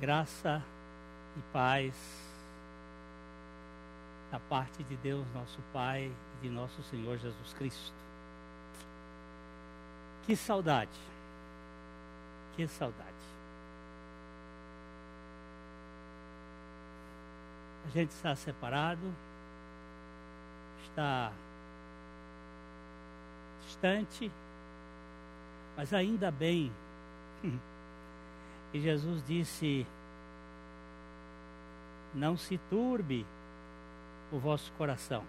Graça e paz da parte de Deus, nosso Pai, e de nosso Senhor Jesus Cristo. Que saudade, que saudade. A gente está separado, está distante, mas ainda bem E Jesus disse: Não se turbe o vosso coração,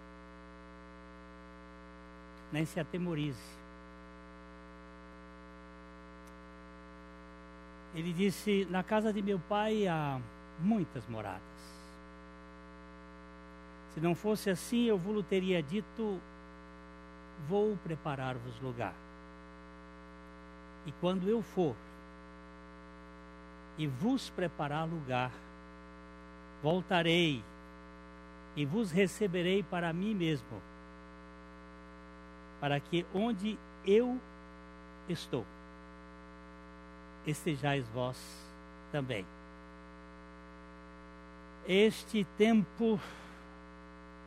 nem se atemorize. Ele disse: Na casa de meu pai há muitas moradas. Se não fosse assim, eu vos teria dito: Vou preparar-vos lugar. E quando eu for, e vos preparar lugar. Voltarei e vos receberei para mim mesmo, para que onde eu estou, estejais vós também. Este tempo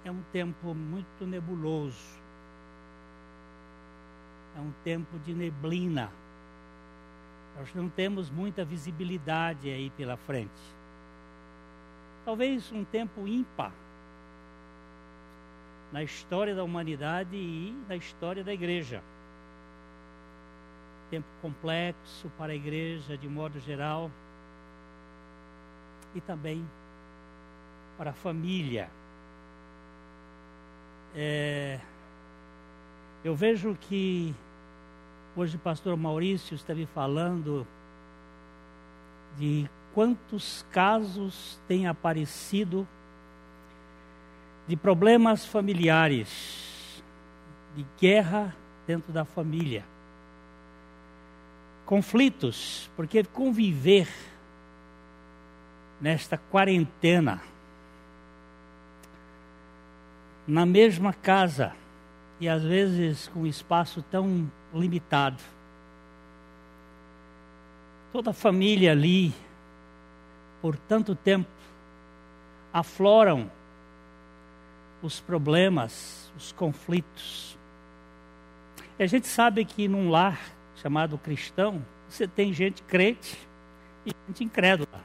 é um tempo muito nebuloso, é um tempo de neblina nós não temos muita visibilidade aí pela frente. Talvez um tempo ímpar na história da humanidade e na história da igreja. Tempo complexo para a igreja de modo geral e também para a família. É, eu vejo que Hoje o pastor Maurício esteve falando de quantos casos têm aparecido de problemas familiares, de guerra dentro da família, conflitos, porque conviver nesta quarentena, na mesma casa, e às vezes com um espaço tão limitado. Toda a família ali, por tanto tempo, afloram os problemas, os conflitos. E a gente sabe que num lar chamado cristão, você tem gente crente e gente incrédula.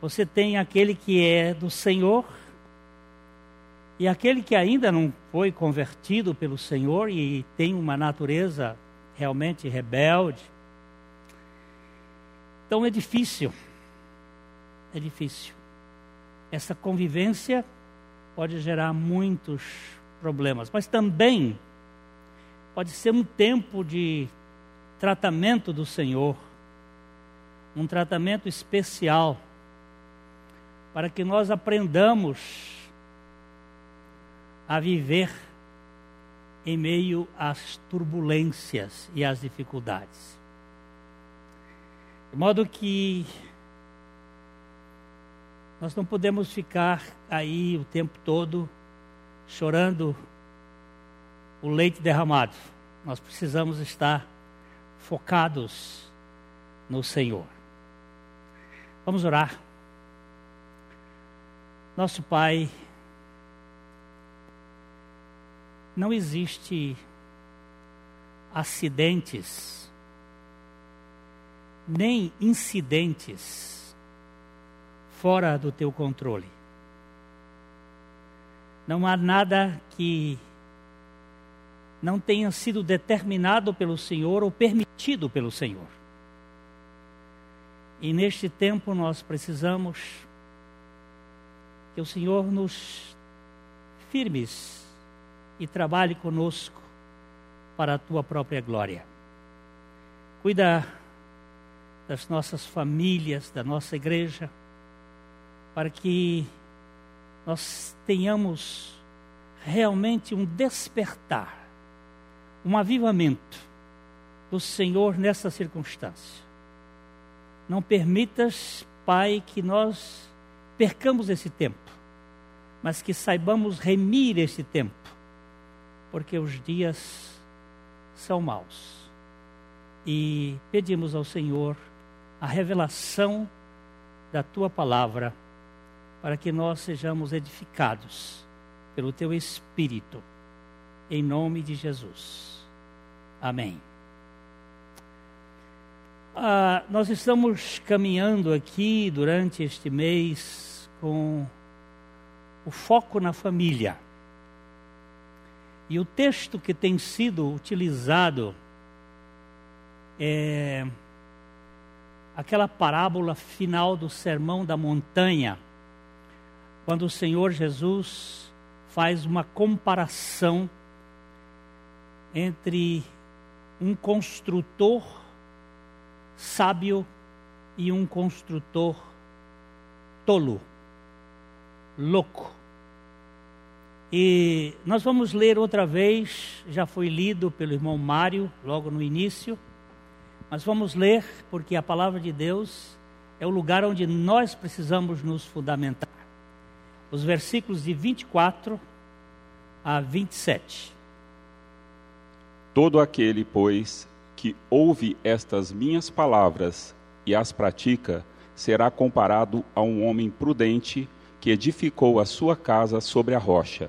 Você tem aquele que é do Senhor e aquele que ainda não foi convertido pelo Senhor e tem uma natureza realmente rebelde. Então é difícil. É difícil. Essa convivência pode gerar muitos problemas, mas também pode ser um tempo de tratamento do Senhor, um tratamento especial, para que nós aprendamos a viver em meio às turbulências e às dificuldades. De modo que nós não podemos ficar aí o tempo todo chorando o leite derramado. Nós precisamos estar focados no Senhor. Vamos orar. Nosso Pai, não existe acidentes, nem incidentes fora do teu controle. Não há nada que não tenha sido determinado pelo Senhor ou permitido pelo Senhor. E neste tempo nós precisamos que o Senhor nos firmes e trabalhe conosco para a tua própria glória. Cuida das nossas famílias, da nossa igreja, para que nós tenhamos realmente um despertar, um avivamento do Senhor nessa circunstância. Não permitas, Pai, que nós percamos esse tempo, mas que saibamos remir esse tempo porque os dias são maus. E pedimos ao Senhor a revelação da tua palavra, para que nós sejamos edificados pelo teu Espírito, em nome de Jesus. Amém. Ah, nós estamos caminhando aqui durante este mês com o foco na família. E o texto que tem sido utilizado é aquela parábola final do Sermão da Montanha, quando o Senhor Jesus faz uma comparação entre um construtor sábio e um construtor tolo, louco. E nós vamos ler outra vez, já foi lido pelo irmão Mário logo no início, mas vamos ler porque a palavra de Deus é o lugar onde nós precisamos nos fundamentar. Os versículos de 24 a 27. Todo aquele, pois, que ouve estas minhas palavras e as pratica, será comparado a um homem prudente que edificou a sua casa sobre a rocha.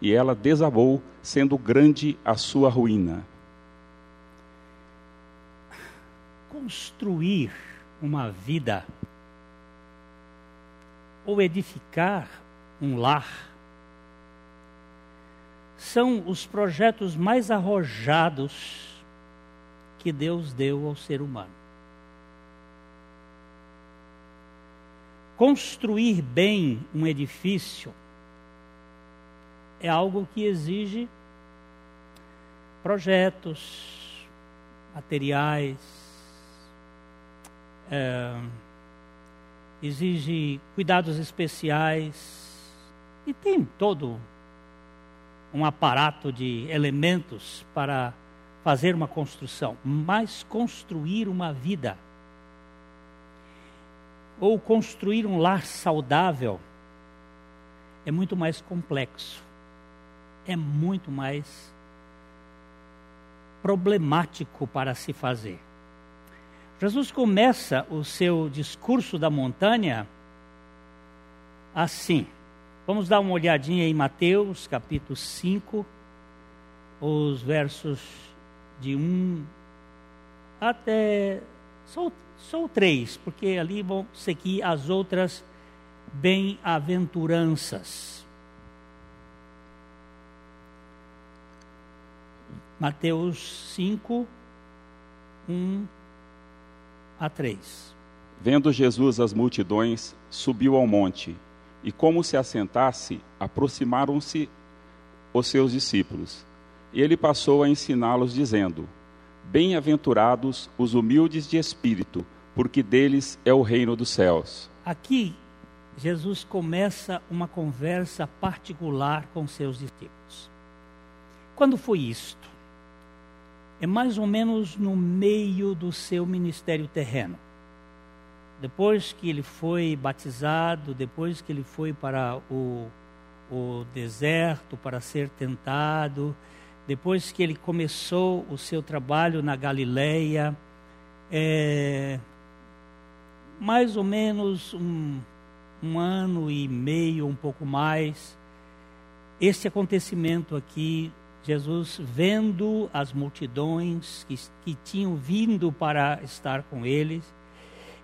e ela desabou, sendo grande a sua ruína. Construir uma vida ou edificar um lar são os projetos mais arrojados que Deus deu ao ser humano. Construir bem um edifício é algo que exige projetos, materiais, é, exige cuidados especiais e tem todo um aparato de elementos para fazer uma construção, mas construir uma vida. Ou construir um lar saudável é muito mais complexo, é muito mais problemático para se fazer. Jesus começa o seu discurso da montanha assim. Vamos dar uma olhadinha em Mateus, capítulo 5, os versos de um até só, três, porque ali vão seguir as outras bem-aventuranças. Mateus 5, 1 a 3. Vendo Jesus as multidões, subiu ao monte, e como se assentasse, aproximaram-se os seus discípulos e ele passou a ensiná-los, dizendo: Bem-aventurados os humildes de espírito, porque deles é o reino dos céus. Aqui, Jesus começa uma conversa particular com seus discípulos. Quando foi isto? É mais ou menos no meio do seu ministério terreno. Depois que ele foi batizado, depois que ele foi para o, o deserto para ser tentado, depois que ele começou o seu trabalho na Galileia, é, mais ou menos um, um ano e meio, um pouco mais, este acontecimento aqui, Jesus vendo as multidões que, que tinham vindo para estar com eles,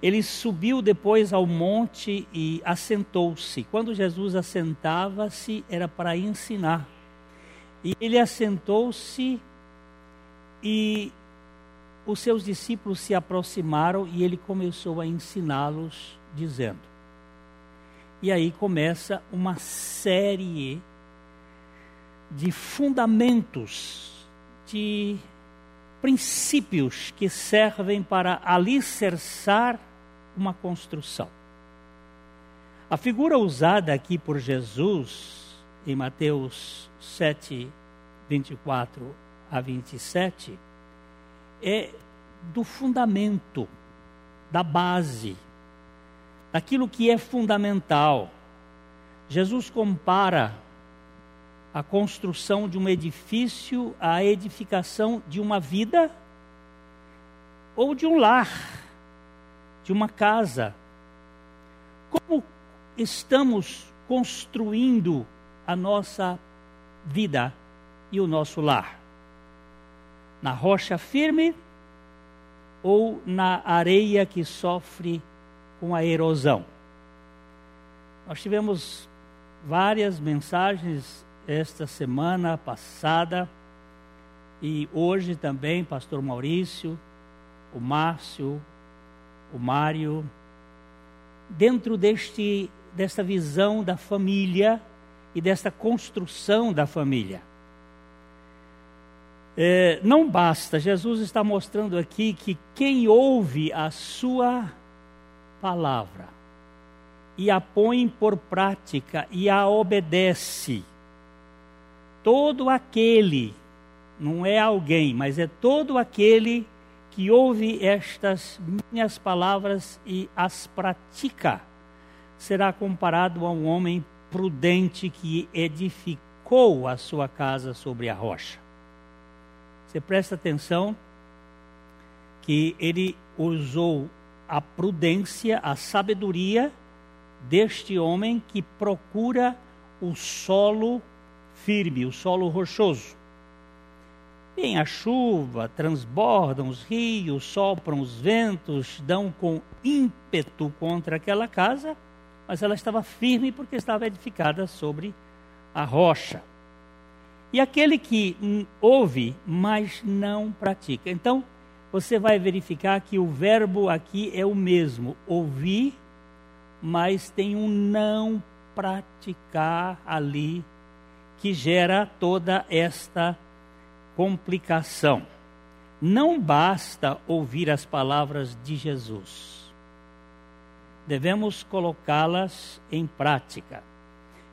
ele subiu depois ao monte e assentou-se. Quando Jesus assentava-se, era para ensinar. E ele assentou-se e os seus discípulos se aproximaram e ele começou a ensiná-los, dizendo. E aí começa uma série de fundamentos, de princípios que servem para alicerçar uma construção. A figura usada aqui por Jesus em Mateus 7, 24 a 27 é do fundamento, da base, daquilo que é fundamental. Jesus compara a construção de um edifício à edificação de uma vida ou de um lar, de uma casa. Como estamos construindo a nossa vida e o nosso lar? Na rocha firme ou na areia que sofre com a erosão? Nós tivemos várias mensagens esta semana passada e hoje também, pastor Maurício, o Márcio, o Mário, dentro deste desta visão da família e desta construção da família. É, não basta, Jesus está mostrando aqui que quem ouve a sua palavra e a põe por prática e a obedece, todo aquele, não é alguém, mas é todo aquele que ouve estas minhas palavras e as pratica, será comparado a um homem prudente que edificou a sua casa sobre a rocha. Você presta atenção que ele usou a prudência, a sabedoria deste homem que procura o solo firme, o solo rochoso. Vem a chuva, transbordam os rios, sopram os ventos, dão com ímpeto contra aquela casa, mas ela estava firme porque estava edificada sobre a rocha. E aquele que ouve, mas não pratica. Então, você vai verificar que o verbo aqui é o mesmo: ouvir, mas tem um não praticar ali que gera toda esta complicação. Não basta ouvir as palavras de Jesus, devemos colocá-las em prática.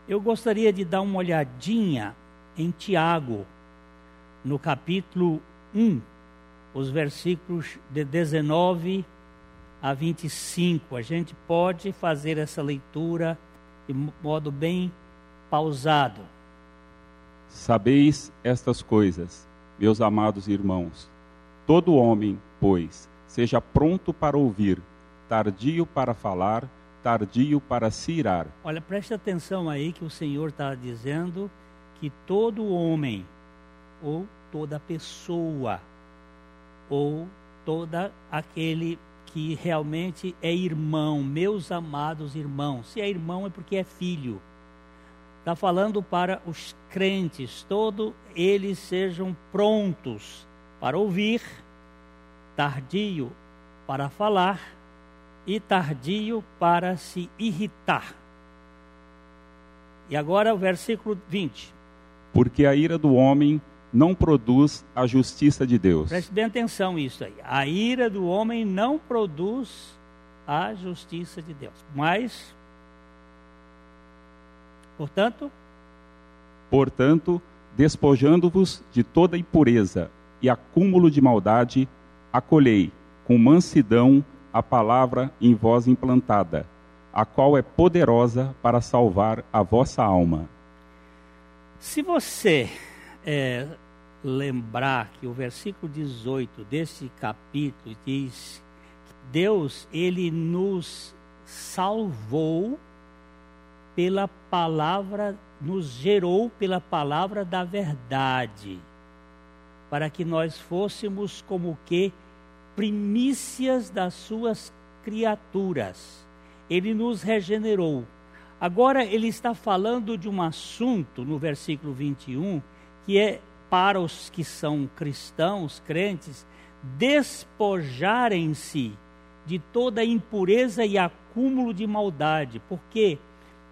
Eu gostaria de dar uma olhadinha em Tiago, no capítulo 1, os versículos de 19 a 25. A gente pode fazer essa leitura de modo bem pausado. Sabeis estas coisas, meus amados irmãos. Todo homem, pois, seja pronto para ouvir, tardio para falar, tardio para se irar. Olha, preste atenção aí que o Senhor está dizendo que todo homem, ou toda pessoa, ou toda aquele que realmente é irmão, meus amados irmãos. Se é irmão é porque é filho está falando para os crentes, todos eles sejam prontos para ouvir, tardio para falar e tardio para se irritar. E agora o versículo 20. Porque a ira do homem não produz a justiça de Deus. Preste bem atenção isso aí. A ira do homem não produz a justiça de Deus. Mas Portanto, portanto, despojando-vos de toda impureza e acúmulo de maldade, acolhei com mansidão a palavra em vós implantada, a qual é poderosa para salvar a vossa alma. Se você é, lembrar que o versículo 18 desse capítulo diz que Deus ele nos salvou pela palavra, nos gerou pela palavra da verdade, para que nós fôssemos como que primícias das suas criaturas. Ele nos regenerou. Agora ele está falando de um assunto no versículo 21 que é para os que são cristãos, crentes, despojarem-se de toda impureza e acúmulo de maldade, porque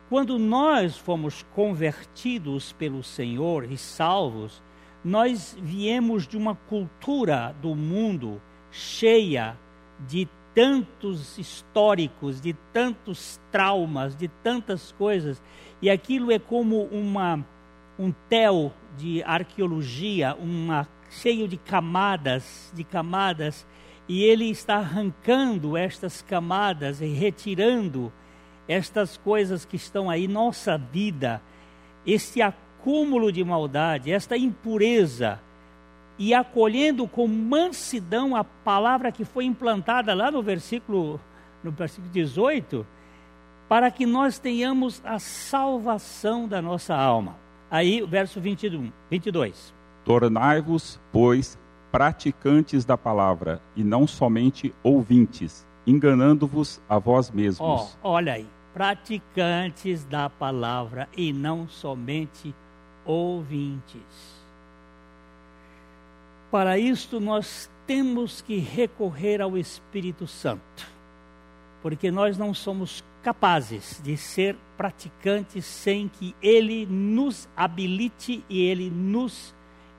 quando nós fomos convertidos pelo Senhor e salvos, nós viemos de uma cultura do mundo cheia de tantos históricos, de tantos traumas, de tantas coisas, e aquilo é como uma um tel de arqueologia, uma cheio de camadas, de camadas, e ele está arrancando estas camadas e retirando estas coisas que estão aí nossa vida, este acúmulo de maldade, esta impureza, e acolhendo com mansidão a palavra que foi implantada lá no versículo no versículo 18, para que nós tenhamos a salvação da nossa alma. Aí, verso 21, 22. Tornai-vos, pois, praticantes da palavra, e não somente ouvintes, enganando-vos a vós mesmos. Oh, olha aí, praticantes da palavra e não somente ouvintes. Para isto, nós temos que recorrer ao Espírito Santo, porque nós não somos capazes de ser praticantes sem que Ele nos habilite e Ele nos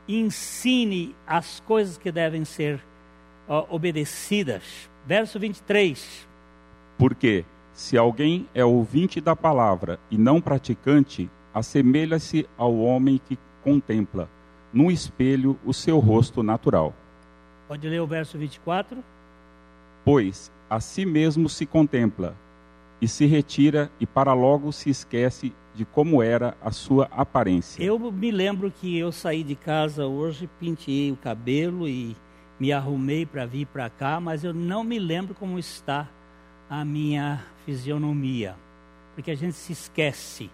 ensine as coisas que devem ser uh, obedecidas. Verso 23. Porque se alguém é ouvinte da palavra e não praticante, assemelha-se ao homem que contempla no espelho o seu rosto natural. Pode ler o verso 24? Pois a si mesmo se contempla e se retira e para logo se esquece de como era a sua aparência. Eu me lembro que eu saí de casa hoje, pintei o cabelo e me arrumei para vir para cá, mas eu não me lembro como está a minha fisionomia, porque a gente se esquece.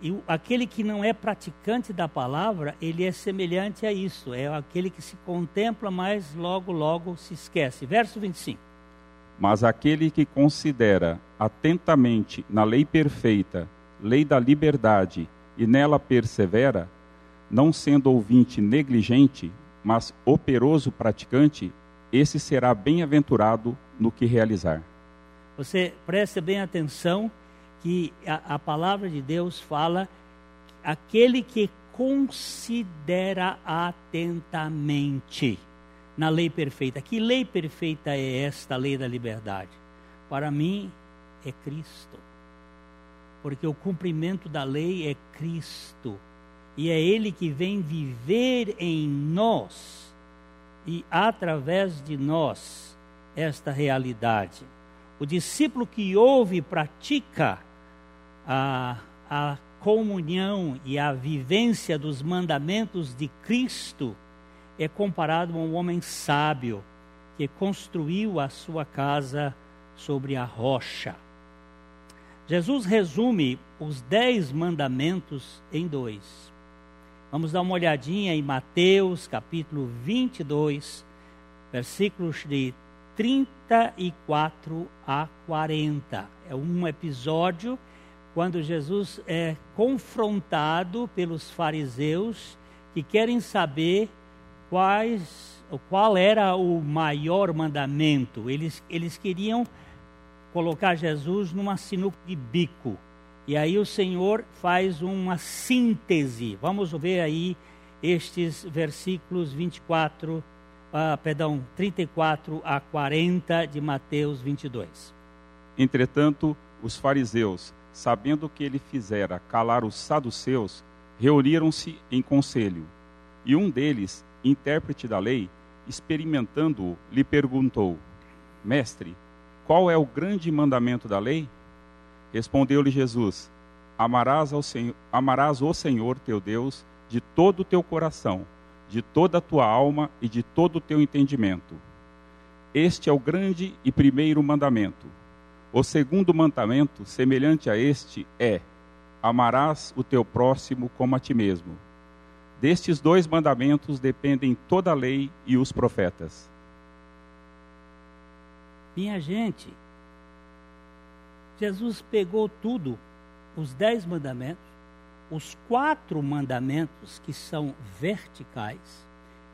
E aquele que não é praticante da palavra, ele é semelhante a isso, é aquele que se contempla, mas logo, logo se esquece. Verso 25. Mas aquele que considera atentamente na lei perfeita, lei da liberdade, e nela persevera, não sendo ouvinte negligente, mas operoso praticante, esse será bem-aventurado no que realizar. Você preste bem atenção que a, a palavra de Deus fala aquele que considera atentamente na lei perfeita. Que lei perfeita é esta, lei da liberdade? Para mim, é Cristo. Porque o cumprimento da lei é Cristo. E é Ele que vem viver em nós e através de nós esta realidade. O discípulo que ouve e pratica a, a comunhão e a vivência dos mandamentos de Cristo é comparado a um homem sábio que construiu a sua casa sobre a rocha. Jesus resume os dez mandamentos em dois. Vamos dar uma olhadinha em Mateus capítulo 22, versículos de 34 a 40. É um episódio quando Jesus é confrontado pelos fariseus que querem saber quais, qual era o maior mandamento. Eles, eles queriam colocar Jesus numa sinuca de bico. E aí o Senhor faz uma síntese. Vamos ver aí estes versículos 24, ah, perdão, 34 a 40 de Mateus 22. Entretanto, os fariseus, sabendo que ele fizera calar os saduceus, reuniram-se em conselho. E um deles, intérprete da lei, experimentando-o, lhe perguntou: Mestre, qual é o grande mandamento da lei? Respondeu-lhe Jesus: Amarás, ao Senhor, amarás o Senhor teu Deus de todo o teu coração, de toda a tua alma e de todo o teu entendimento. Este é o grande e primeiro mandamento. O segundo mandamento, semelhante a este, é: Amarás o teu próximo como a ti mesmo. Destes dois mandamentos dependem toda a lei e os profetas. Minha gente, Jesus pegou tudo, os dez mandamentos, os quatro mandamentos que são verticais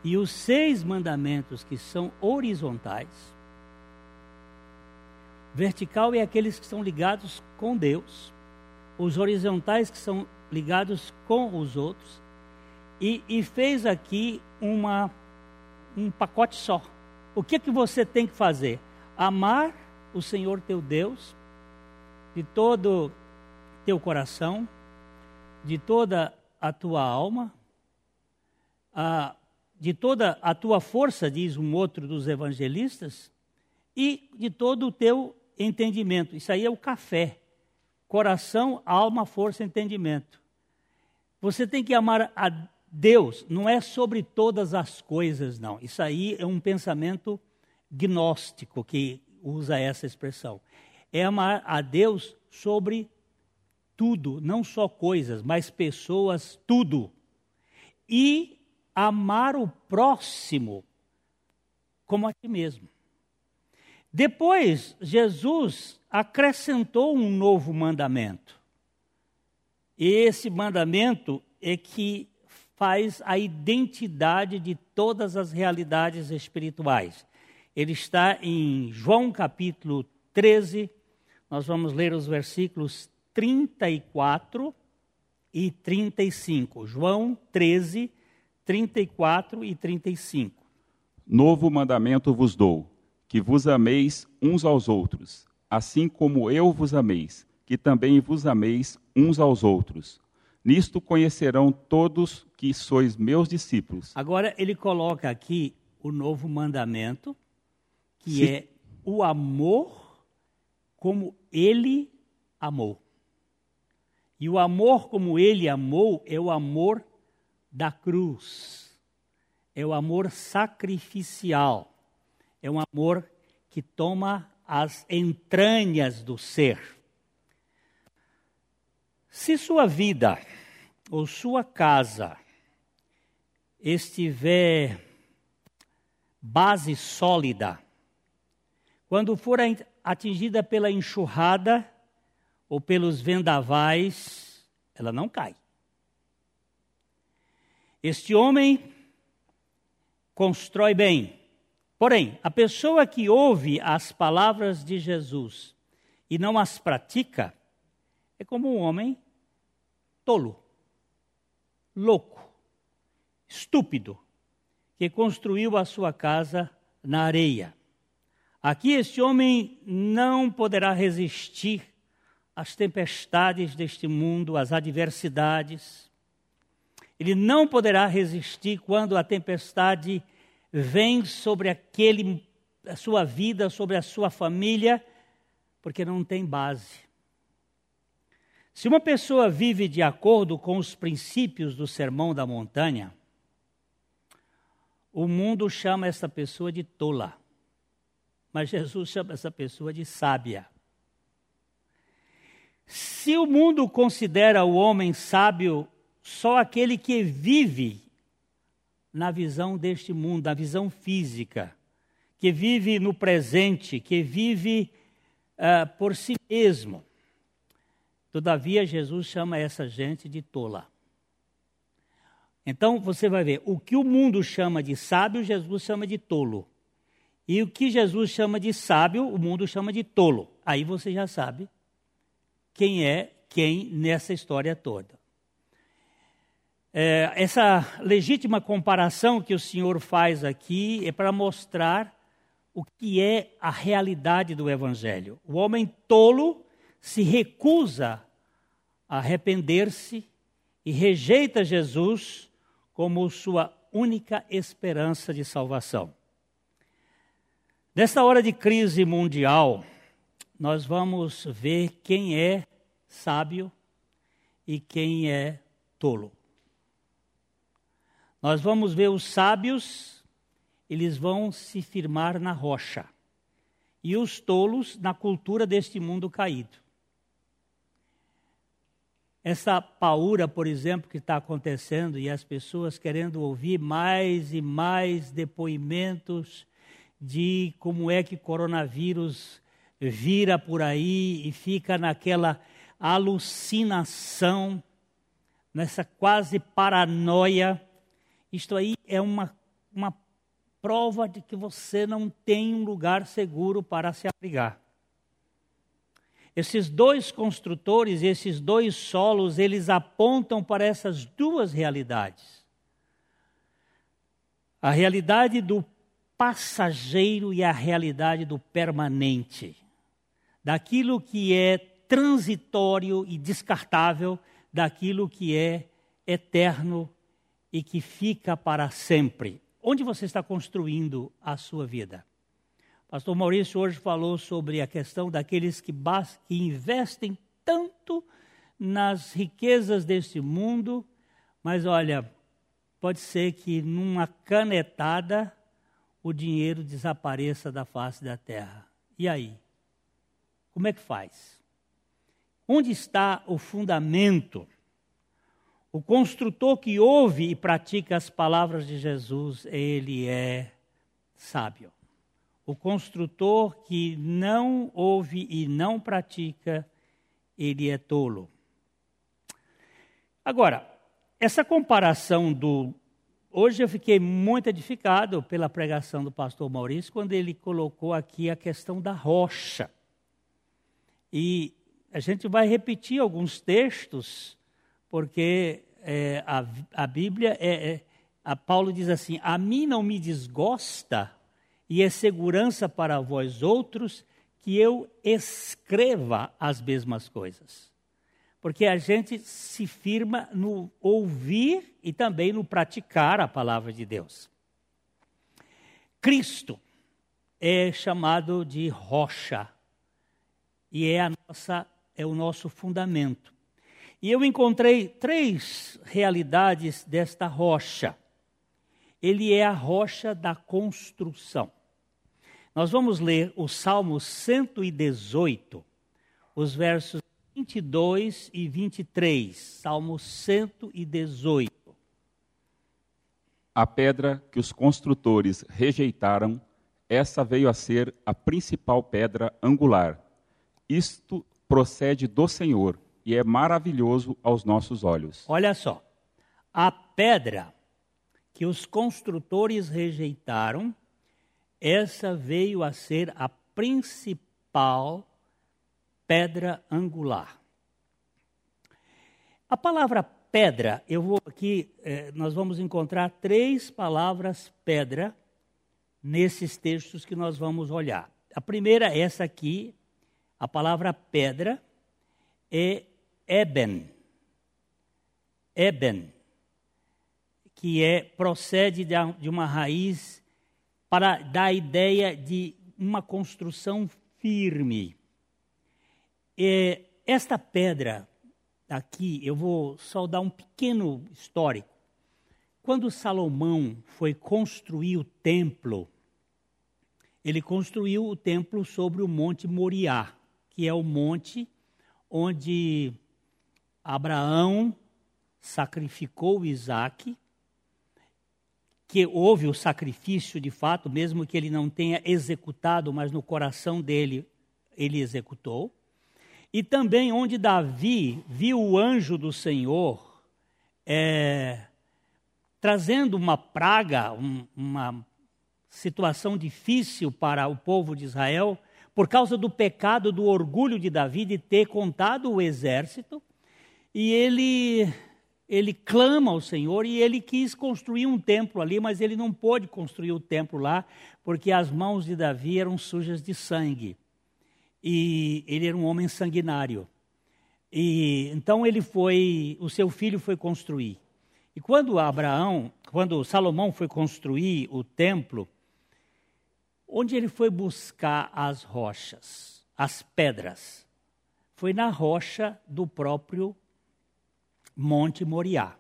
e os seis mandamentos que são horizontais. Vertical é aqueles que são ligados com Deus, os horizontais que são ligados com os outros, e, e fez aqui uma, um pacote só. O que, que você tem que fazer? Amar o Senhor teu Deus de todo teu coração, de toda a tua alma, a, de toda a tua força, diz um outro dos evangelistas, e de todo o teu entendimento. Isso aí é o café. Coração, alma, força, entendimento. Você tem que amar a Deus não é sobre todas as coisas, não. Isso aí é um pensamento gnóstico que usa essa expressão. É amar a Deus sobre tudo, não só coisas, mas pessoas, tudo. E amar o próximo como a ti mesmo. Depois, Jesus acrescentou um novo mandamento. E esse mandamento é que faz a identidade de todas as realidades espirituais. Ele está em João capítulo 13, nós vamos ler os versículos 34 e 35. João 13, 34 e 35. Novo mandamento vos dou, que vos ameis uns aos outros, assim como eu vos ameis, que também vos ameis uns aos outros. Nisto conhecerão todos que sois meus discípulos. Agora ele coloca aqui o novo mandamento, que Sim. é o amor como ele amou. E o amor como ele amou é o amor da cruz. É o amor sacrificial. É um amor que toma as entranhas do ser. Se sua vida ou sua casa estiver base sólida, quando for atingida pela enxurrada ou pelos vendavais, ela não cai. Este homem constrói bem. Porém, a pessoa que ouve as palavras de Jesus e não as pratica, é como um homem tolo, louco, estúpido, que construiu a sua casa na areia. Aqui este homem não poderá resistir às tempestades deste mundo, às adversidades. Ele não poderá resistir quando a tempestade vem sobre aquele a sua vida, sobre a sua família, porque não tem base. Se uma pessoa vive de acordo com os princípios do Sermão da Montanha, o mundo chama essa pessoa de tola, mas Jesus chama essa pessoa de sábia. Se o mundo considera o homem sábio só aquele que vive na visão deste mundo, na visão física, que vive no presente, que vive uh, por si mesmo, Todavia, Jesus chama essa gente de tola. Então, você vai ver, o que o mundo chama de sábio, Jesus chama de tolo. E o que Jesus chama de sábio, o mundo chama de tolo. Aí você já sabe quem é quem nessa história toda. É, essa legítima comparação que o Senhor faz aqui é para mostrar o que é a realidade do Evangelho. O homem tolo se recusa a arrepender-se e rejeita Jesus como sua única esperança de salvação. Nesta hora de crise mundial, nós vamos ver quem é sábio e quem é tolo. Nós vamos ver os sábios, eles vão se firmar na rocha, e os tolos na cultura deste mundo caído. Essa paura, por exemplo, que está acontecendo e as pessoas querendo ouvir mais e mais depoimentos de como é que coronavírus vira por aí e fica naquela alucinação, nessa quase paranoia. Isto aí é uma, uma prova de que você não tem um lugar seguro para se abrigar. Esses dois construtores, esses dois solos, eles apontam para essas duas realidades. A realidade do passageiro e a realidade do permanente. Daquilo que é transitório e descartável, daquilo que é eterno e que fica para sempre. Onde você está construindo a sua vida? Pastor Maurício hoje falou sobre a questão daqueles que, que investem tanto nas riquezas deste mundo, mas olha, pode ser que numa canetada o dinheiro desapareça da face da terra. E aí? Como é que faz? Onde está o fundamento? O construtor que ouve e pratica as palavras de Jesus, ele é sábio. O construtor que não ouve e não pratica, ele é tolo. Agora, essa comparação do. Hoje eu fiquei muito edificado pela pregação do pastor Maurício, quando ele colocou aqui a questão da rocha. E a gente vai repetir alguns textos, porque é, a, a Bíblia, é, é, a Paulo diz assim: A mim não me desgosta, e é segurança para vós outros, que eu escreva as mesmas coisas. Porque a gente se firma no ouvir e também no praticar a palavra de Deus. Cristo é chamado de rocha e é a nossa é o nosso fundamento. E eu encontrei três realidades desta rocha. Ele é a rocha da construção. Nós vamos ler o Salmo 118, os versos 22 e 23. Salmo 118. A pedra que os construtores rejeitaram, essa veio a ser a principal pedra angular. Isto procede do Senhor e é maravilhoso aos nossos olhos. Olha só, a pedra que os construtores rejeitaram, essa veio a ser a principal pedra angular. A palavra pedra, eu vou aqui, eh, nós vamos encontrar três palavras pedra nesses textos que nós vamos olhar. A primeira, essa aqui, a palavra pedra é eben. Eben, que é, procede de uma raiz para dar a ideia de uma construção firme. É, esta pedra aqui, eu vou só dar um pequeno histórico. Quando Salomão foi construir o templo, ele construiu o templo sobre o Monte Moriá que é o monte onde Abraão sacrificou Isaac, que houve o sacrifício de fato, mesmo que ele não tenha executado, mas no coração dele ele executou. E também onde Davi viu o anjo do Senhor é, trazendo uma praga, um, uma situação difícil para o povo de Israel, por causa do pecado, do orgulho de Davi de ter contado o exército, e ele ele clama ao Senhor e ele quis construir um templo ali, mas ele não pôde construir o templo lá, porque as mãos de Davi eram sujas de sangue. E ele era um homem sanguinário. E então ele foi, o seu filho foi construir. E quando Abraão, quando Salomão foi construir o templo, Onde ele foi buscar as rochas, as pedras? Foi na rocha do próprio Monte Moriá.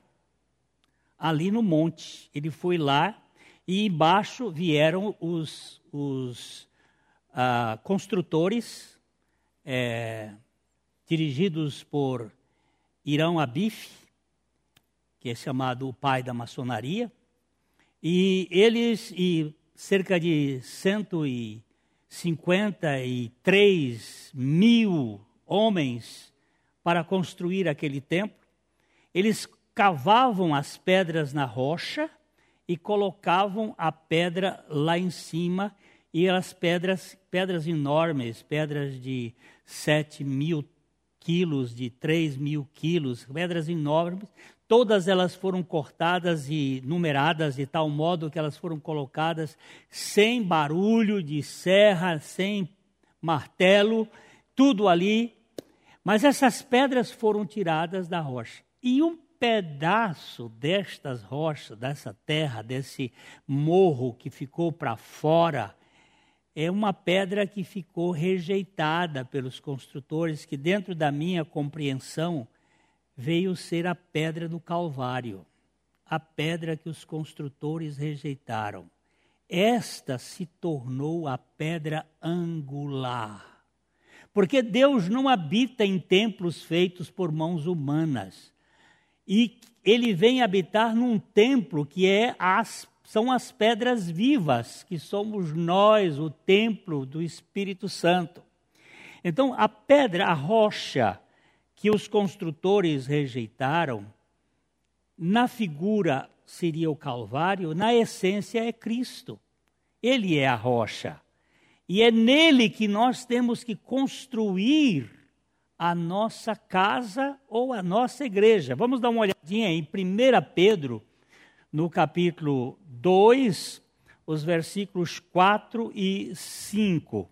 Ali no monte, ele foi lá e embaixo vieram os, os ah, construtores, é, dirigidos por Irão Abif, que é chamado o pai da maçonaria, e eles e cerca de 153 mil homens para construir aquele templo. Eles cavavam as pedras na rocha e colocavam a pedra lá em cima e as pedras, pedras enormes, pedras de 7 mil quilos, de 3 mil quilos, pedras enormes. Todas elas foram cortadas e numeradas de tal modo que elas foram colocadas sem barulho de serra, sem martelo, tudo ali. Mas essas pedras foram tiradas da rocha. E um pedaço destas rochas, dessa terra, desse morro que ficou para fora, é uma pedra que ficou rejeitada pelos construtores, que dentro da minha compreensão veio ser a pedra do Calvário, a pedra que os construtores rejeitaram. Esta se tornou a pedra angular. Porque Deus não habita em templos feitos por mãos humanas. E ele vem habitar num templo que é as são as pedras vivas, que somos nós, o templo do Espírito Santo. Então, a pedra, a rocha que os construtores rejeitaram, na figura seria o Calvário, na essência é Cristo. Ele é a rocha. E é nele que nós temos que construir a nossa casa ou a nossa igreja. Vamos dar uma olhadinha em 1 Pedro no capítulo 2, os versículos 4 e 5.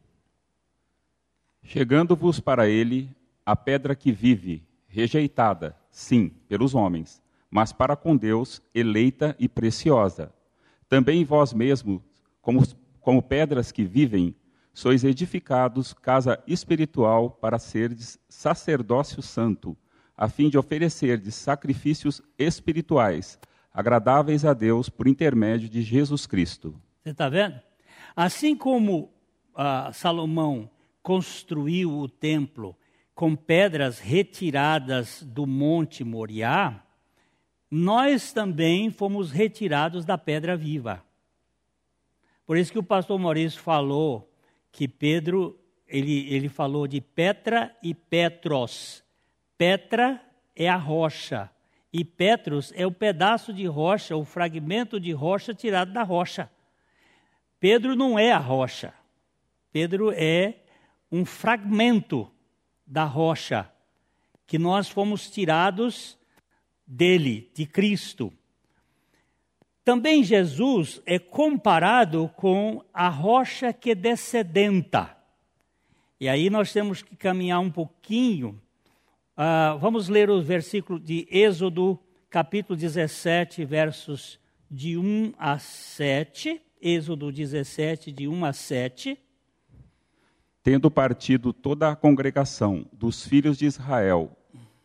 Chegando-vos para ele a pedra que vive, rejeitada, sim, pelos homens, mas para com Deus eleita e preciosa. Também vós mesmos, como, como pedras que vivem, sois edificados casa espiritual para serdes sacerdócio santo, a fim de oferecerdes sacrifícios espirituais agradáveis a Deus por intermédio de Jesus Cristo. Você está vendo? Assim como ah, Salomão construiu o templo com pedras retiradas do Monte Moriá, nós também fomos retirados da pedra viva. Por isso que o pastor Maurício falou que Pedro, ele, ele falou de Petra e Petros. Petra é a rocha, e Petros é o pedaço de rocha, o fragmento de rocha tirado da rocha. Pedro não é a rocha. Pedro é um fragmento da rocha que nós fomos tirados dele, de Cristo. Também Jesus é comparado com a rocha que descedenta. E aí nós temos que caminhar um pouquinho Uh, vamos ler o versículo de Êxodo, capítulo 17, versos de 1 a 7. Êxodo 17, de 1 a 7. Tendo partido toda a congregação dos filhos de Israel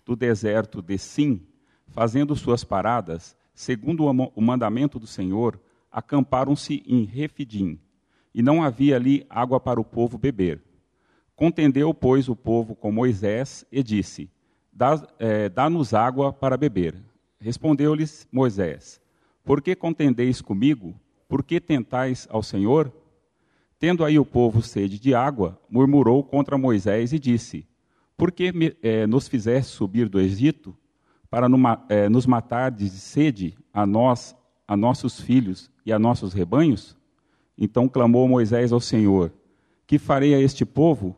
do deserto de Sim, fazendo suas paradas, segundo o mandamento do Senhor, acamparam-se em Refidim, e não havia ali água para o povo beber. Contendeu, pois, o povo com Moisés e disse: é, Dá-nos é, água para beber. Respondeu-lhes Moisés: Por que contendeis comigo? Por que tentais ao Senhor? Tendo aí o povo sede de água, murmurou contra Moisés e disse: Por que é, nos fizeste subir do Egito para numa, é, nos matar de sede a nós, a nossos filhos e a nossos rebanhos? Então clamou Moisés ao Senhor: Que farei a este povo?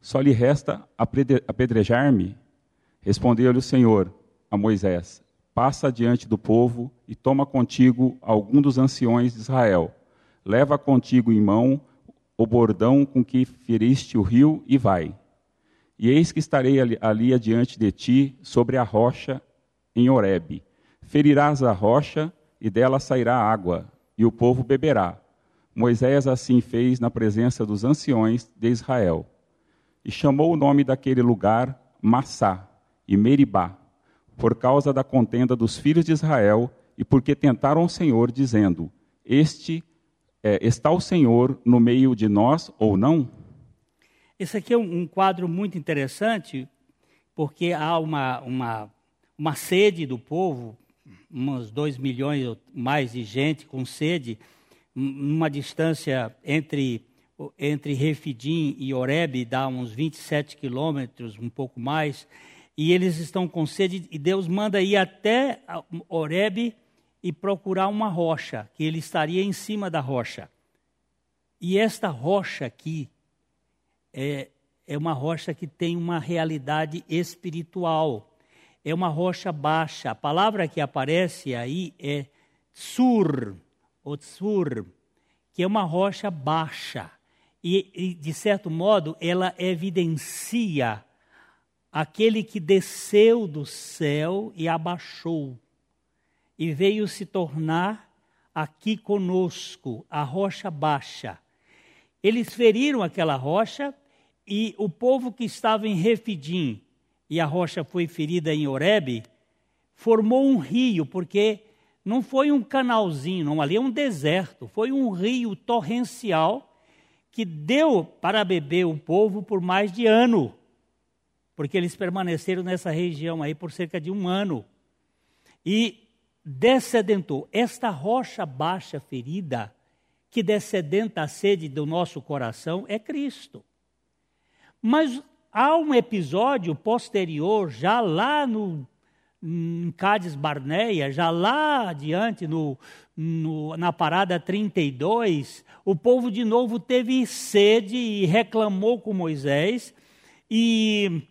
Só lhe resta apedrejar-me Respondeu-lhe o Senhor a Moisés: Passa adiante do povo e toma contigo algum dos anciões de Israel. Leva contigo em mão o bordão com que feriste o rio e vai. E eis que estarei ali, ali adiante de ti, sobre a rocha em Horebe. Ferirás a rocha e dela sairá água, e o povo beberá. Moisés assim fez na presença dos anciões de Israel. E chamou o nome daquele lugar Massá, e Meribá, por causa da contenda dos filhos de Israel e porque tentaram o Senhor, dizendo: Este é, está o Senhor no meio de nós ou não? Esse aqui é um, quadro muito interessante, porque há uma, uma, uma sede do povo, uns dois milhões ou mais de gente com sede, numa distância entre entre Refidim e Oreb dá uns 27 quilômetros, um pouco mais e eles estão com sede, e Deus manda ir até Oreb e procurar uma rocha, que ele estaria em cima da rocha. E esta rocha aqui é, é uma rocha que tem uma realidade espiritual. É uma rocha baixa. A palavra que aparece aí é tsur, ou tsur, que é uma rocha baixa. E, e, de certo modo, ela evidencia aquele que desceu do céu e abaixou, e veio se tornar aqui conosco, a rocha baixa. Eles feriram aquela rocha e o povo que estava em Refidim e a rocha foi ferida em Horebe, formou um rio, porque não foi um canalzinho, não, ali é um deserto, foi um rio torrencial que deu para beber o povo por mais de ano, porque eles permaneceram nessa região aí por cerca de um ano. E descedentou. Esta rocha baixa ferida, que descedenta a sede do nosso coração, é Cristo. Mas há um episódio posterior, já lá no em Cádiz Barneia, já lá adiante, no, no, na parada 32, o povo de novo teve sede e reclamou com Moisés. E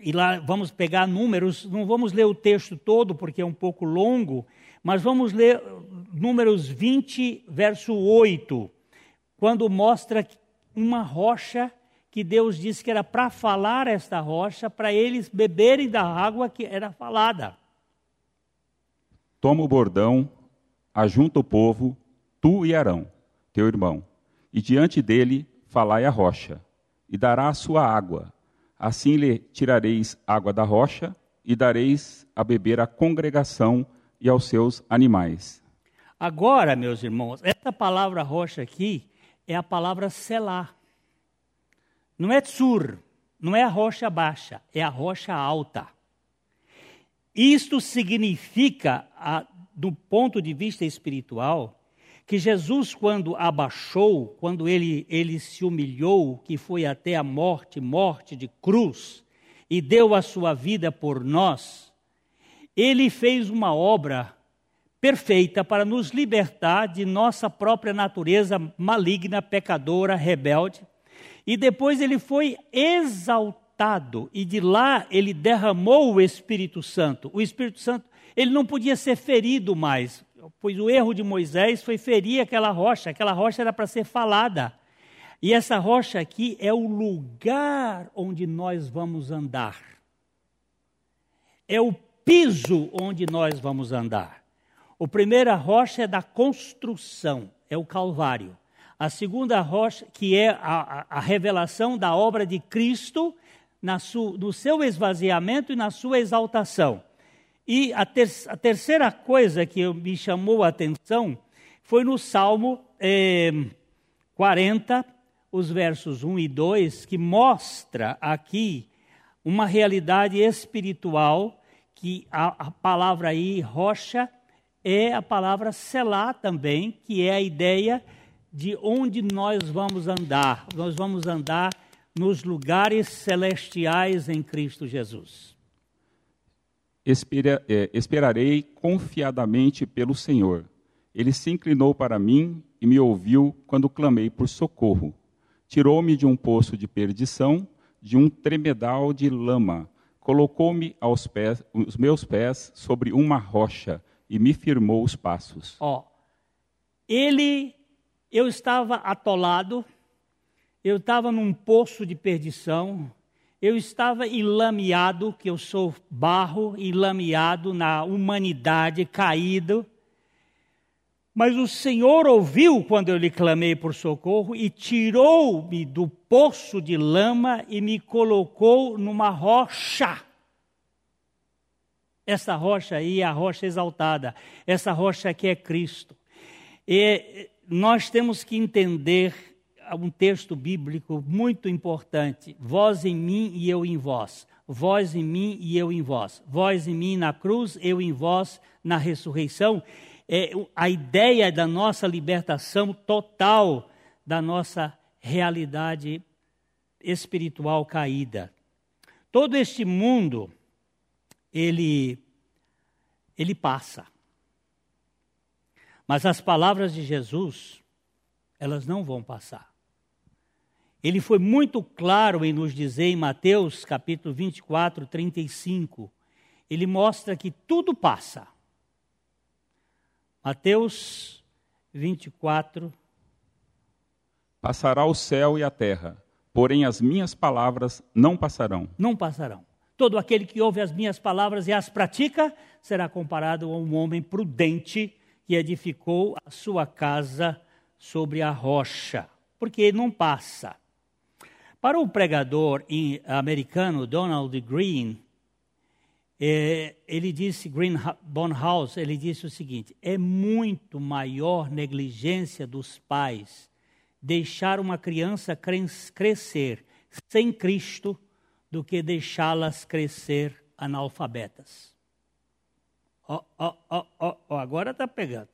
e lá vamos pegar números, não vamos ler o texto todo porque é um pouco longo, mas vamos ler números 20, verso 8, quando mostra uma rocha que Deus disse que era para falar esta rocha, para eles beberem da água que era falada. Toma o bordão, ajunta o povo, tu e Arão, teu irmão, e diante dele falai a rocha, e dará a sua água Assim lhe tirareis água da rocha e dareis a beber à congregação e aos seus animais. Agora, meus irmãos, essa palavra rocha aqui é a palavra selar. Não é tsur, não é a rocha baixa, é a rocha alta. Isto significa, do ponto de vista espiritual, que Jesus, quando abaixou, quando ele, ele se humilhou, que foi até a morte, morte de cruz, e deu a sua vida por nós, ele fez uma obra perfeita para nos libertar de nossa própria natureza maligna, pecadora, rebelde. E depois ele foi exaltado e de lá ele derramou o Espírito Santo. O Espírito Santo, ele não podia ser ferido mais pois o erro de Moisés foi ferir aquela rocha, aquela rocha era para ser falada. E essa rocha aqui é o lugar onde nós vamos andar. É o piso onde nós vamos andar. A primeira rocha é da construção, é o Calvário. A segunda rocha, que é a, a, revelação da obra de Cristo su, no seu esvaziamento e na sua exaltação. E a, ter, a terceira coisa que me chamou a atenção foi no Salmo eh, 40, os versos 1 e 2, que mostra aqui uma realidade espiritual que a, a palavra aí, rocha, é a palavra selar também, que é a ideia de onde nós vamos andar. Nós vamos andar nos lugares celestiais em Cristo Jesus. Espera, é, esperarei confiadamente pelo Senhor. Ele se inclinou para mim e me ouviu quando clamei por socorro. Tirou-me de um poço de perdição, de um tremedal de lama. Colocou-me aos pés, os meus pés sobre uma rocha e me firmou os passos. Ó, ele, eu estava atolado, eu estava num poço de perdição, eu estava enlameado, que eu sou barro, enlameado na humanidade, caído. Mas o Senhor ouviu quando eu lhe clamei por socorro e tirou-me do poço de lama e me colocou numa rocha. Essa rocha aí é a rocha exaltada. Essa rocha aqui é Cristo. E nós temos que entender um texto bíblico muito importante: vós em mim e eu em vós. Vós em mim e eu em vós. Vós em mim na cruz, eu em vós na ressurreição. É a ideia da nossa libertação total da nossa realidade espiritual caída. Todo este mundo ele ele passa. Mas as palavras de Jesus, elas não vão passar. Ele foi muito claro em nos dizer em Mateus capítulo 24, 35. Ele mostra que tudo passa. Mateus 24. Passará o céu e a terra, porém as minhas palavras não passarão. Não passarão. Todo aquele que ouve as minhas palavras e as pratica será comparado a um homem prudente que edificou a sua casa sobre a rocha, porque não passa. Para o pregador americano Donald Green, é, ele disse, Green Bonhouse, ele disse o seguinte: é muito maior negligência dos pais deixar uma criança crescer sem Cristo do que deixá-las crescer analfabetas. Agora está pegando.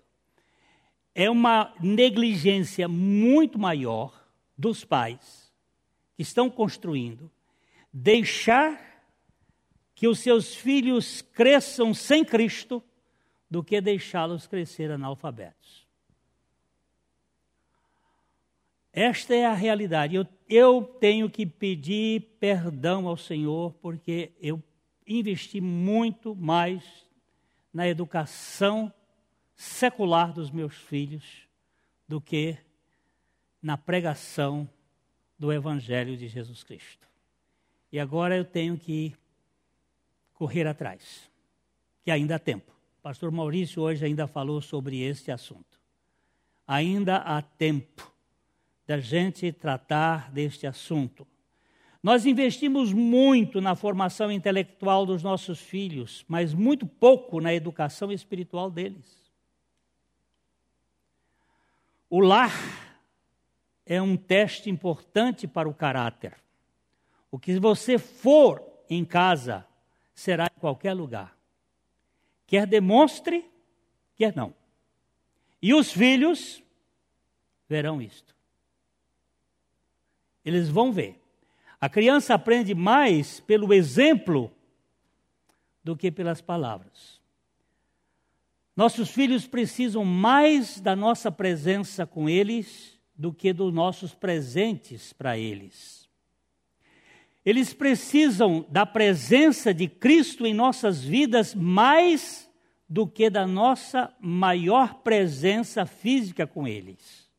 É uma negligência muito maior dos pais que estão construindo deixar que os seus filhos cresçam sem Cristo do que deixá-los crescer analfabetos. Esta é a realidade. Eu, eu tenho que pedir perdão ao Senhor porque eu investi muito mais na educação secular dos meus filhos do que na pregação do Evangelho de Jesus Cristo. E agora eu tenho que correr atrás, que ainda há tempo. O pastor Maurício hoje ainda falou sobre este assunto. Ainda há tempo da gente tratar deste assunto. Nós investimos muito na formação intelectual dos nossos filhos, mas muito pouco na educação espiritual deles. O lar é um teste importante para o caráter. O que você for em casa será em qualquer lugar. Quer demonstre, quer não. E os filhos verão isto. Eles vão ver. A criança aprende mais pelo exemplo do que pelas palavras. Nossos filhos precisam mais da nossa presença com eles do que dos nossos presentes para eles. Eles precisam da presença de Cristo em nossas vidas mais do que da nossa maior presença física com eles.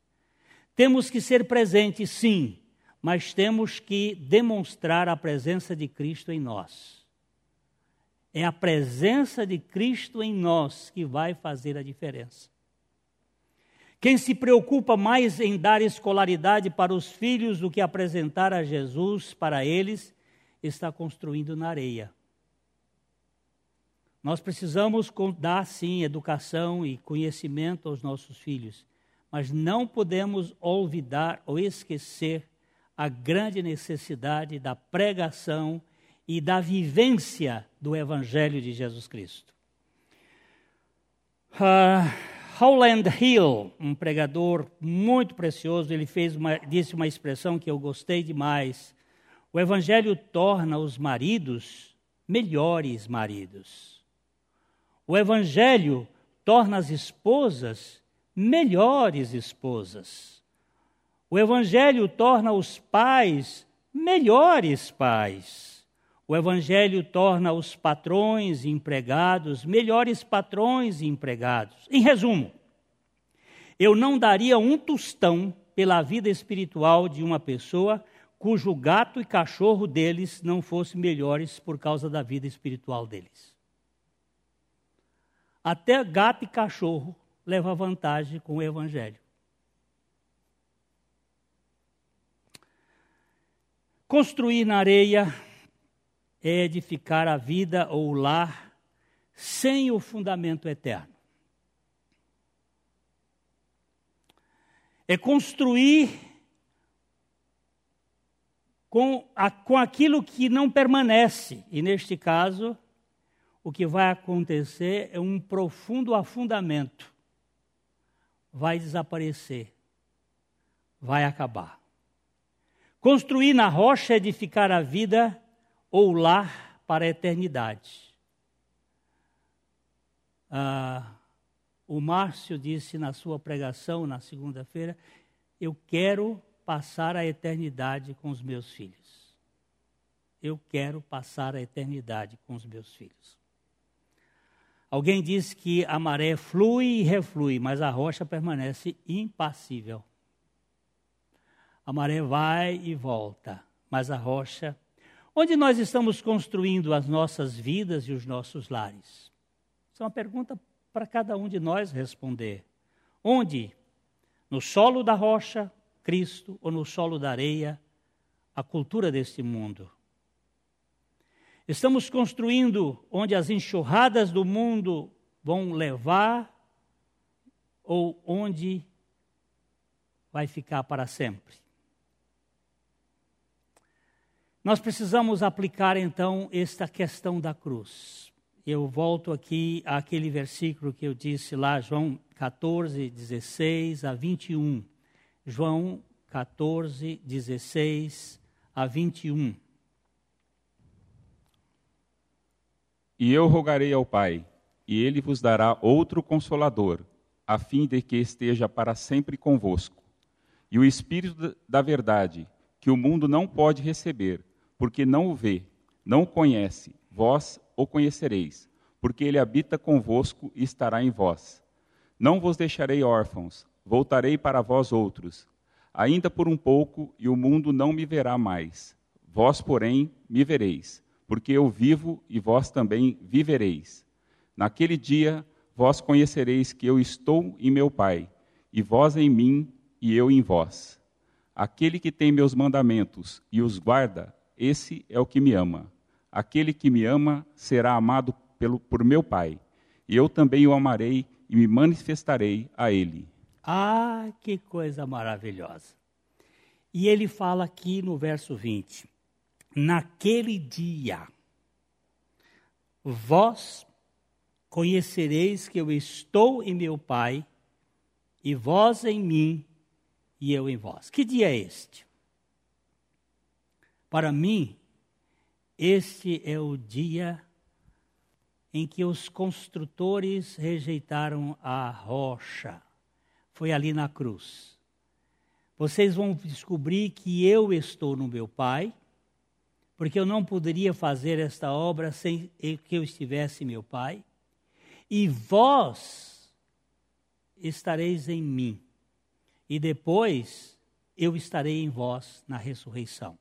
Temos que ser presentes, sim, mas temos que demonstrar a presença de Cristo em nós. É a presença de Cristo em nós que vai fazer a diferença. Quem se preocupa mais em dar escolaridade para os filhos do que apresentar a Jesus para eles, está construindo na areia. Nós precisamos dar, sim, educação e conhecimento aos nossos filhos, mas não podemos olvidar ou esquecer a grande necessidade da pregação e da vivência do Evangelho de Jesus Cristo. Uh, Howland Hill, um pregador muito precioso, ele fez uma, disse uma expressão que eu gostei demais. O evangelho torna os maridos melhores maridos. O evangelho torna as esposas melhores esposas. O evangelho torna os pais melhores pais. O Evangelho torna os patrões e empregados melhores patrões e empregados. Em resumo, eu não daria um tostão pela vida espiritual de uma pessoa cujo gato e cachorro deles não fossem melhores por causa da vida espiritual deles. Até gato e cachorro leva vantagem com o Evangelho. Construir na areia é edificar a vida ou o lar sem o fundamento eterno. É construir com, a, com aquilo que não permanece. E neste caso, o que vai acontecer é um profundo afundamento. Vai desaparecer. Vai acabar. Construir na rocha é edificar a vida ou lar para a eternidade. Ah, o Márcio disse na sua pregação na segunda-feira: Eu quero passar a eternidade com os meus filhos. Eu quero passar a eternidade com os meus filhos. Alguém diz que a maré flui e reflui, mas a rocha permanece impassível. A maré vai e volta, mas a rocha. Onde nós estamos construindo as nossas vidas e os nossos lares? Isso é uma pergunta para cada um de nós responder. Onde? No solo da rocha, Cristo, ou no solo da areia, a cultura deste mundo? Estamos construindo onde as enxurradas do mundo vão levar ou onde vai ficar para sempre. Nós precisamos aplicar então esta questão da cruz. Eu volto aqui àquele versículo que eu disse lá, João 14, 16 a 21. João 14, 16 a 21. E eu rogarei ao Pai, e ele vos dará outro consolador, a fim de que esteja para sempre convosco. E o Espírito da Verdade, que o mundo não pode receber, porque não o vê, não o conhece, vós o conhecereis, porque ele habita convosco e estará em vós. Não vos deixarei órfãos, voltarei para vós outros. Ainda por um pouco, e o mundo não me verá mais. Vós, porém, me vereis porque eu vivo e vós também vivereis. Naquele dia vós conhecereis que eu estou em meu Pai, e vós em mim e eu em vós. Aquele que tem meus mandamentos e os guarda, esse é o que me ama. Aquele que me ama será amado pelo, por meu Pai, e eu também o amarei e me manifestarei a ele. Ah, que coisa maravilhosa! E ele fala aqui no verso 20: naquele dia, vós conhecereis que eu estou em meu Pai, e vós em mim, e eu em vós. Que dia é este? Para mim, este é o dia em que os construtores rejeitaram a rocha. Foi ali na cruz. Vocês vão descobrir que eu estou no meu Pai porque eu não poderia fazer esta obra sem que eu estivesse meu Pai. E vós estareis em mim, e depois eu estarei em vós na ressurreição.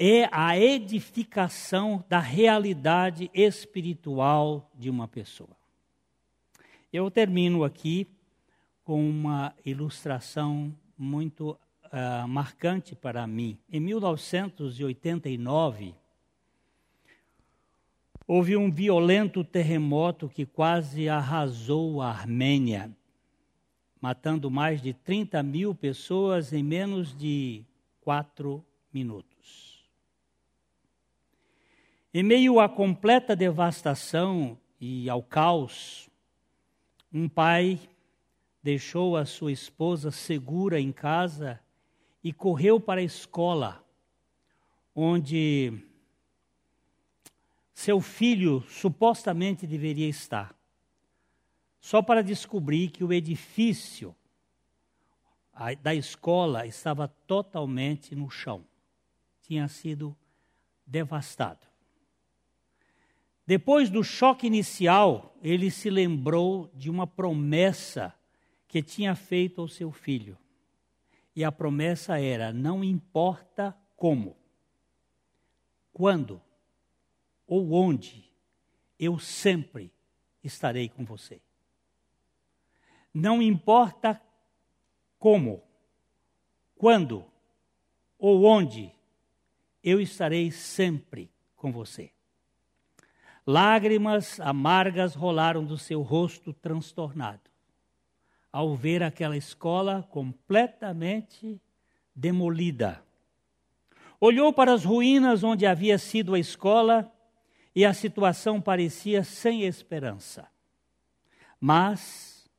É a edificação da realidade espiritual de uma pessoa. Eu termino aqui com uma ilustração muito uh, marcante para mim. Em 1989, houve um violento terremoto que quase arrasou a Armênia, matando mais de 30 mil pessoas em menos de quatro minutos. Em meio à completa devastação e ao caos, um pai deixou a sua esposa segura em casa e correu para a escola, onde seu filho supostamente deveria estar, só para descobrir que o edifício da escola estava totalmente no chão, tinha sido devastado. Depois do choque inicial, ele se lembrou de uma promessa que tinha feito ao seu filho. E a promessa era: não importa como, quando ou onde, eu sempre estarei com você. Não importa como, quando ou onde, eu estarei sempre com você. Lágrimas amargas rolaram do seu rosto transtornado ao ver aquela escola completamente demolida. Olhou para as ruínas onde havia sido a escola e a situação parecia sem esperança. Mas,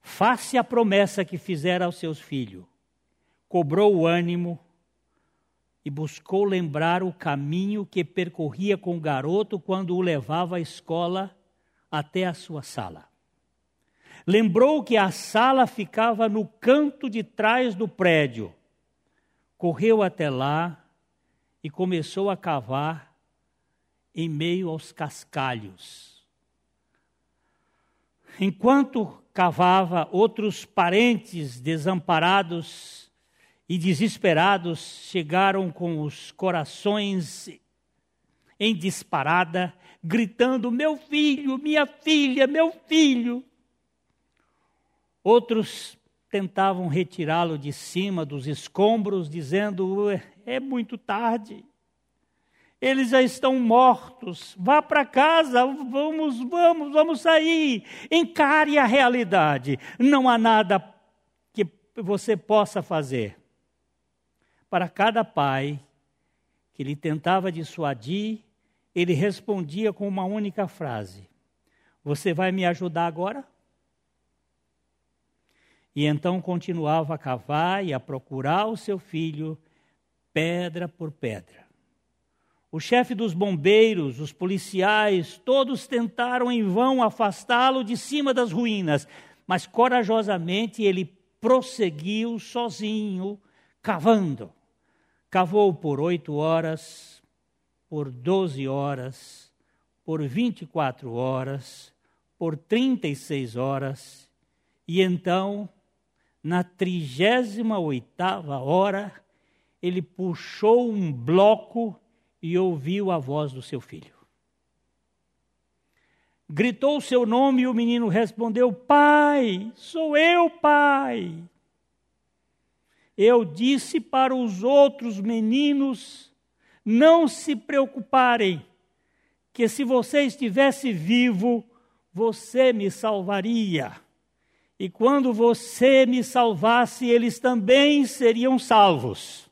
face à promessa que fizera aos seus filhos, cobrou o ânimo e buscou lembrar o caminho que percorria com o garoto quando o levava à escola até a sua sala. Lembrou que a sala ficava no canto de trás do prédio. Correu até lá e começou a cavar em meio aos cascalhos. Enquanto cavava, outros parentes desamparados e desesperados chegaram com os corações em disparada, gritando: Meu filho, minha filha, meu filho. Outros tentavam retirá-lo de cima dos escombros, dizendo: É muito tarde. Eles já estão mortos. Vá para casa, vamos, vamos, vamos sair. Encare a realidade. Não há nada que você possa fazer. Para cada pai que lhe tentava dissuadir, ele respondia com uma única frase: Você vai me ajudar agora? E então continuava a cavar e a procurar o seu filho, pedra por pedra. O chefe dos bombeiros, os policiais, todos tentaram em vão afastá-lo de cima das ruínas, mas corajosamente ele prosseguiu sozinho, cavando. Cavou por oito horas, por doze horas, por vinte e quatro horas, por trinta e seis horas, e então, na trigésima oitava hora, ele puxou um bloco e ouviu a voz do seu filho. Gritou o seu nome e o menino respondeu: Pai, sou eu, pai. Eu disse para os outros meninos não se preocuparem, que se você estivesse vivo, você me salvaria. E quando você me salvasse, eles também seriam salvos.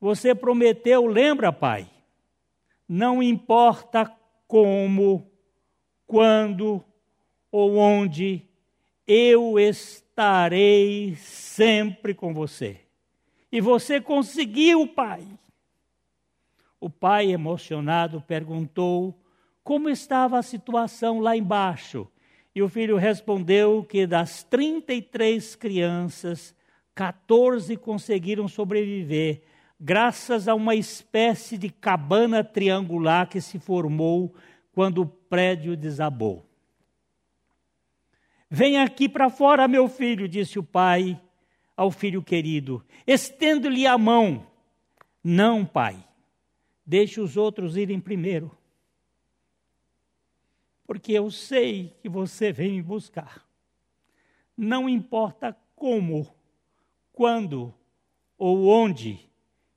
Você prometeu, lembra, pai? Não importa como, quando ou onde, eu estarei sempre com você. E você conseguiu, pai. O pai, emocionado, perguntou como estava a situação lá embaixo. E o filho respondeu que das 33 crianças, 14 conseguiram sobreviver, graças a uma espécie de cabana triangular que se formou quando o prédio desabou. Vem aqui para fora, meu filho, disse o pai ao filho querido. Estendo-lhe a mão. Não, pai. Deixe os outros irem primeiro. Porque eu sei que você vem me buscar. Não importa como, quando ou onde,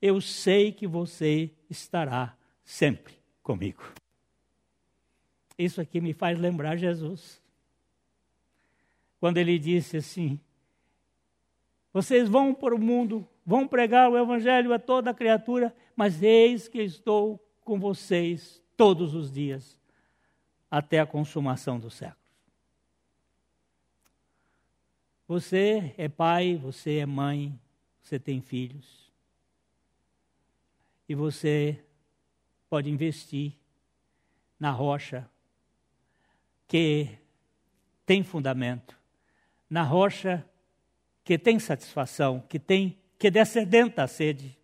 eu sei que você estará sempre comigo. Isso aqui me faz lembrar Jesus. Quando ele disse assim: vocês vão para o mundo, vão pregar o evangelho a toda criatura, mas eis que estou com vocês todos os dias, até a consumação dos séculos. Você é pai, você é mãe, você tem filhos. E você pode investir na rocha que tem fundamento, na rocha que tem satisfação, que tem que descedenta a sede,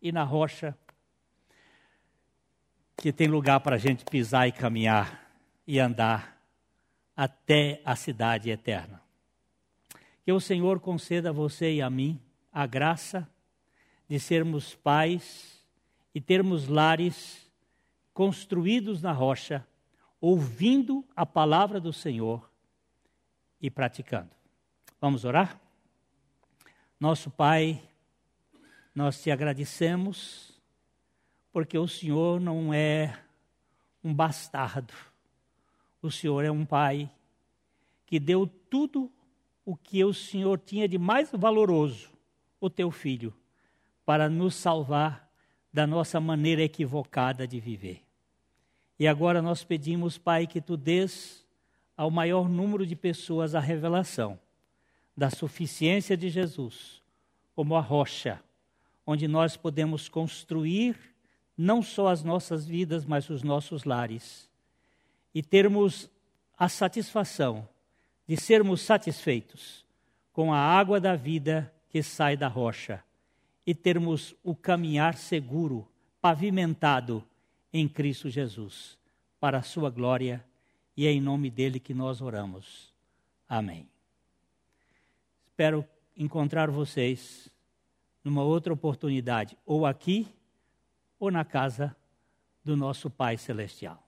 e na rocha que tem lugar para a gente pisar e caminhar e andar até a cidade eterna. Que o Senhor conceda a você e a mim a graça de sermos pais e termos lares construídos na rocha, ouvindo a palavra do Senhor e praticando. Vamos orar? Nosso Pai, nós te agradecemos, porque o Senhor não é um bastardo, o Senhor é um Pai que deu tudo o que o Senhor tinha de mais valoroso, o teu filho, para nos salvar da nossa maneira equivocada de viver. E agora nós pedimos, Pai, que tu dês ao maior número de pessoas a revelação da suficiência de Jesus como a rocha, onde nós podemos construir não só as nossas vidas, mas os nossos lares, e termos a satisfação de sermos satisfeitos com a água da vida que sai da rocha e termos o caminhar seguro, pavimentado em Cristo Jesus, para a sua glória, e é em nome dele que nós oramos. Amém. Espero encontrar vocês numa outra oportunidade, ou aqui, ou na casa do nosso Pai Celestial.